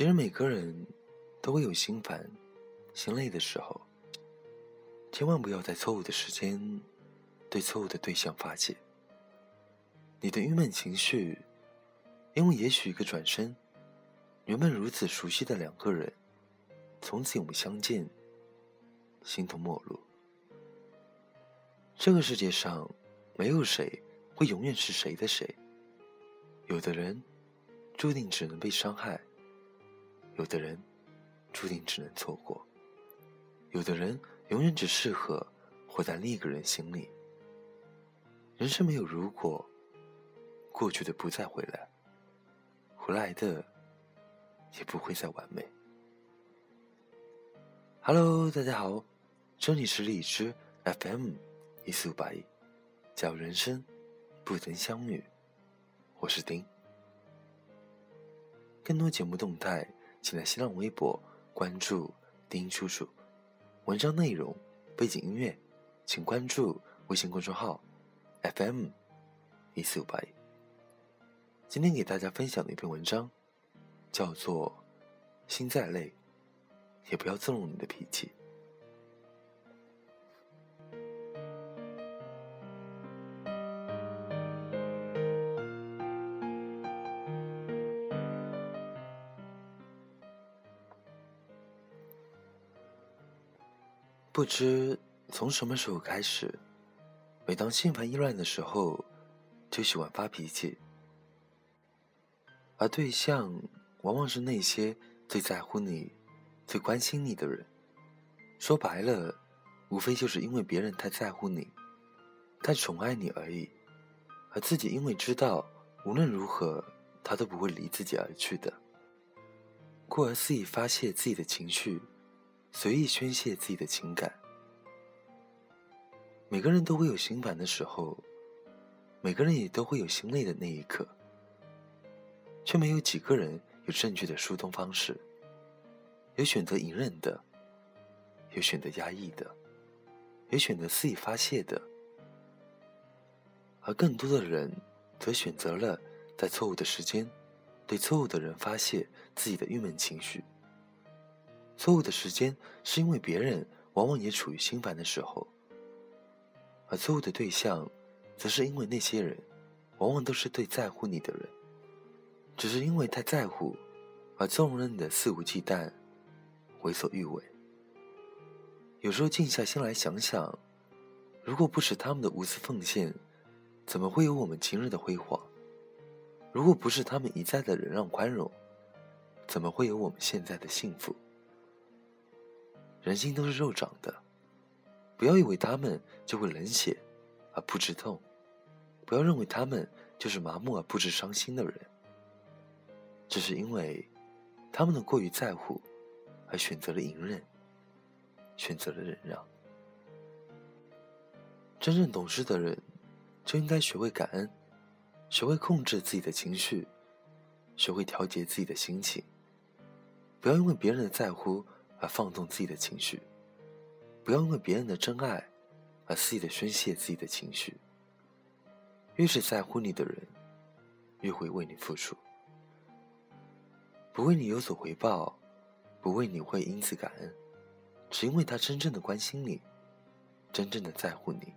其实每个人都会有心烦、心累的时候，千万不要在错误的时间对错误的对象发泄。你的郁闷情绪，因为也许一个转身，原本如此熟悉的两个人，从此永不相见，形同陌路。这个世界上，没有谁会永远是谁的谁。有的人，注定只能被伤害；有的人，注定只能错过；有的人，永远只适合活在另一个人心里。人生没有如果，过去的不再回来，回来的也不会再完美。Hello，大家好，这里是荔枝 FM。一四五八一，假如人生不曾相遇，我是丁。更多节目动态，请在新浪微博关注丁叔叔。文章内容、背景音乐，请关注微信公众号 FM 一四五八一。今天给大家分享的一篇文章，叫做《心再累，也不要纵容你的脾气》。不知从什么时候开始，每当心烦意乱的时候，就喜欢发脾气。而对象往往是那些最在乎你、最关心你的人。说白了，无非就是因为别人太在乎你、太宠爱你而已，而自己因为知道无论如何他都不会离自己而去的，故而肆意发泄自己的情绪。随意宣泄自己的情感。每个人都会有心烦的时候，每个人也都会有心累的那一刻，却没有几个人有正确的疏通方式。有选择隐忍的，有选择压抑的，有选择肆意发泄的，而更多的人则选择了在错误的时间，对错误的人发泄自己的郁闷情绪。错误的时间，是因为别人往往也处于心烦的时候；而错误的对象，则是因为那些人，往往都是最在乎你的人，只是因为太在乎，而纵容你的肆无忌惮、为所欲为。有时候静下心来想想，如果不是他们的无私奉献，怎么会有我们今日的辉煌？如果不是他们一再的忍让宽容，怎么会有我们现在的幸福？人心都是肉长的，不要以为他们就会冷血而不知痛，不要认为他们就是麻木而不知伤心的人。只是因为他们的过于在乎，而选择了隐忍，选择了忍让。真正懂事的人，就应该学会感恩，学会控制自己的情绪，学会调节自己的心情，不要因为别人的在乎。而放纵自己的情绪，不要因为别人的真爱而肆意的宣泄自己的情绪。越是在乎你的人，越会为你付出，不为你有所回报，不为你会因此感恩，只因为他真正的关心你，真正的在乎你。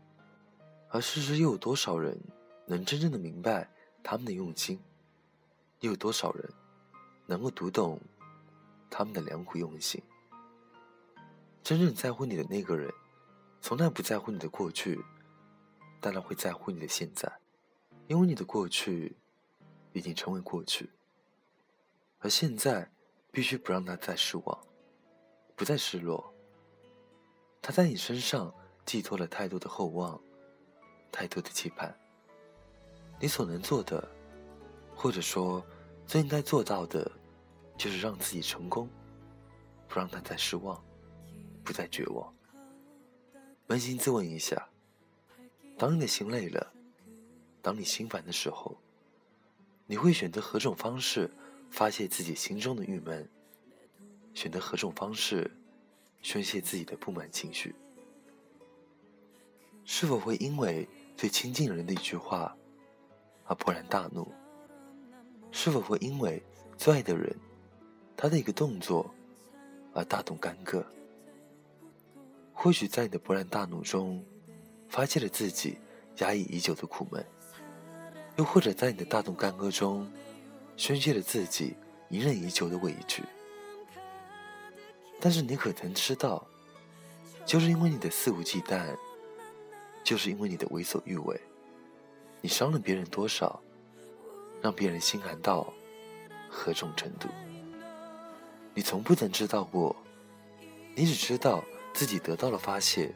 而事实又有多少人能真正的明白他们的用心？又有多少人能够读懂他们的良苦用心？真正在乎你的那个人，从来不在乎你的过去，当然会在乎你的现在，因为你的过去已经成为过去，而现在必须不让他再失望，不再失落。他在你身上寄托了太多的厚望，太多的期盼。你所能做的，或者说最应该做到的，就是让自己成功，不让他再失望。不再绝望。扪心自问一下：当你的心累了，当你心烦的时候，你会选择何种方式发泄自己心中的郁闷？选择何种方式宣泄自己的不满情绪？是否会因为最亲近人的一句话而勃然大怒？是否会因为最爱的人他的一个动作而大动干戈。或许在你的勃然大怒中，发泄了自己压抑已久的苦闷；又或者在你的大动干戈中，宣泄了自己隐忍已久的委屈。但是你可曾知道，就是因为你的肆无忌惮，就是因为你的为所欲为，你伤了别人多少，让别人心寒到何种程度？你从不曾知道过，你只知道自己得到了发泄，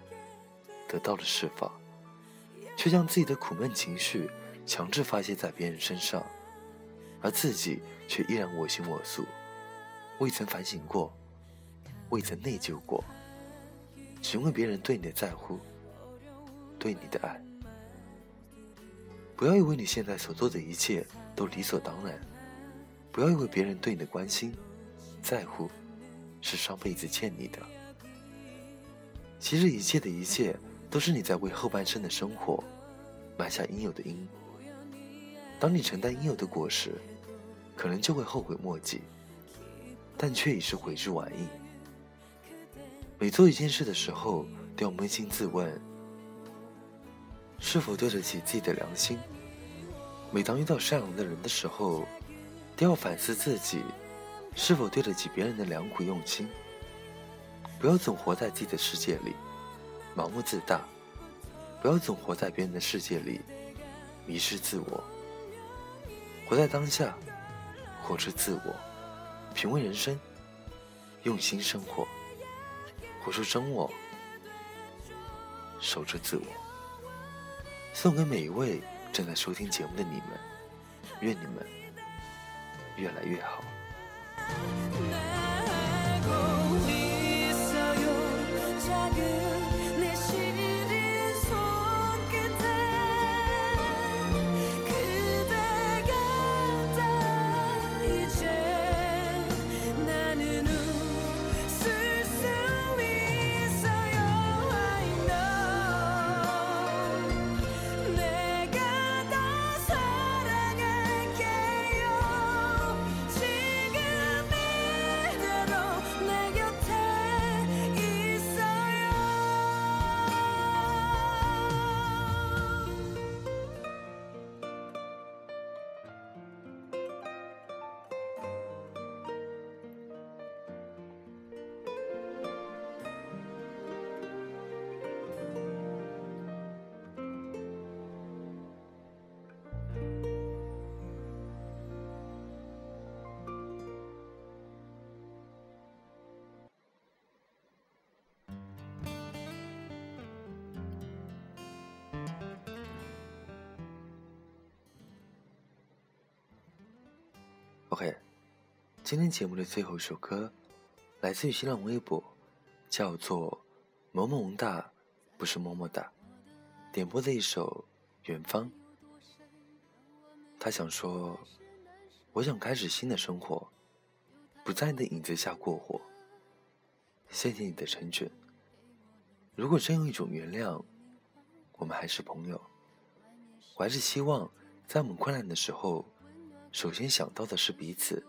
得到了释放，却将自己的苦闷情绪强制发泄在别人身上，而自己却依然我行我素，未曾反省过。未曾内疚过，只因为别人对你的在乎，对你的爱。不要以为你现在所做的一切都理所当然，不要以为别人对你的关心、在乎是上辈子欠你的。其实一切的一切都是你在为后半生的生活埋下应有的因。当你承担应有的果实，可能就会后悔莫及，但却已是悔之晚矣。每做一件事的时候，都要扪心自问：是否对得起自己的良心？每当遇到善良的人的时候，都要反思自己是否对得起别人的良苦用心。不要总活在自己的世界里，盲目自大；不要总活在别人的世界里，迷失自我。活在当下，活出自我，品味人生，用心生活。活出真我，守着自我。送给每一位正在收听节目的你们，愿你们越来越好。good. OK，今天节目的最后一首歌，来自于新浪微博，叫做“萌萌哒”，不是么么哒，点播的一首《远方》。他想说：“我想开始新的生活，不在你的影子下过活。谢谢你的成全。如果真有一种原谅，我们还是朋友。我还是希望，在我们困难的时候。”首先想到的是彼此，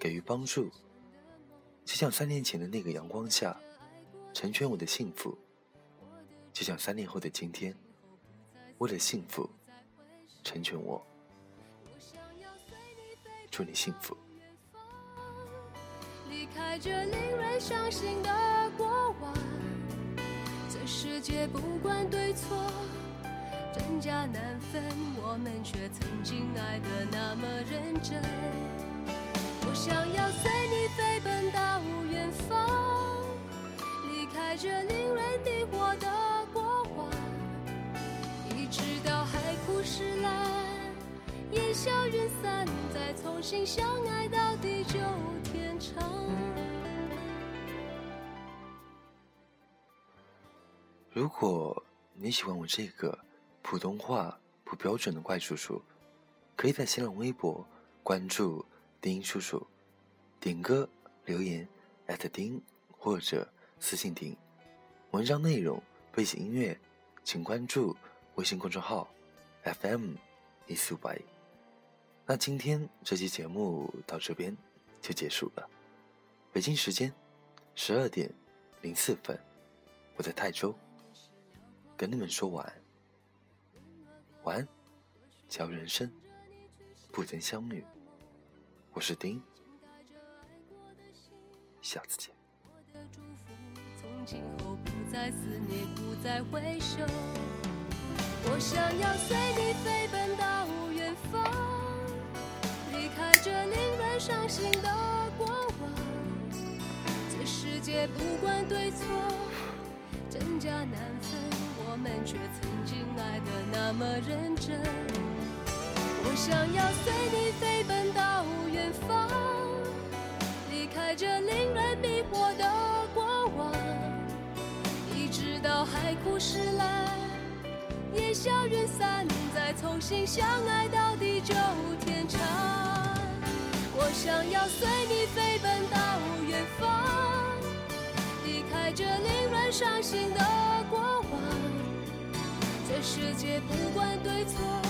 给予帮助，就像三年前的那个阳光下，成全我的幸福；就像三年后的今天，为了幸福，成全我。祝你幸福。离开这令人伤心的过往，这世界不管对错。真假难分，我们却曾经的那么认真。我想要随你飞奔到远方，离开这令人迷惑的过往，一直到海枯石烂，烟消云散，再重新相爱到地久天长。如果你喜欢我这个。普通话不标准的怪叔叔，可以在新浪微博关注丁叔叔，点歌留言艾特丁或者私信丁。文章内容、背景音乐，请关注微信公众号 FM 一四五八。那今天这期节目到这边就结束了。北京时间十二点零四分，我在泰州跟你们说晚安。晚安，叫人生不曾相遇。我是丁，下次见。我的祝福从今后不再思念，不再回首。我想要随你飞奔到远方，离开这令人伤心的过往。这世界不管对错，真假难分，我们却曾经爱得那么认真。我想要随你飞奔到远方，离开这令人迷惑的过往，一直到海枯石烂，烟消云散，再重新相爱到地久天长。我想要随你飞奔到远方，离开这令人伤心的过往。这世界不管对错。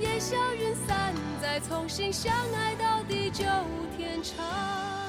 烟消云散，再重新相爱到。地久天长。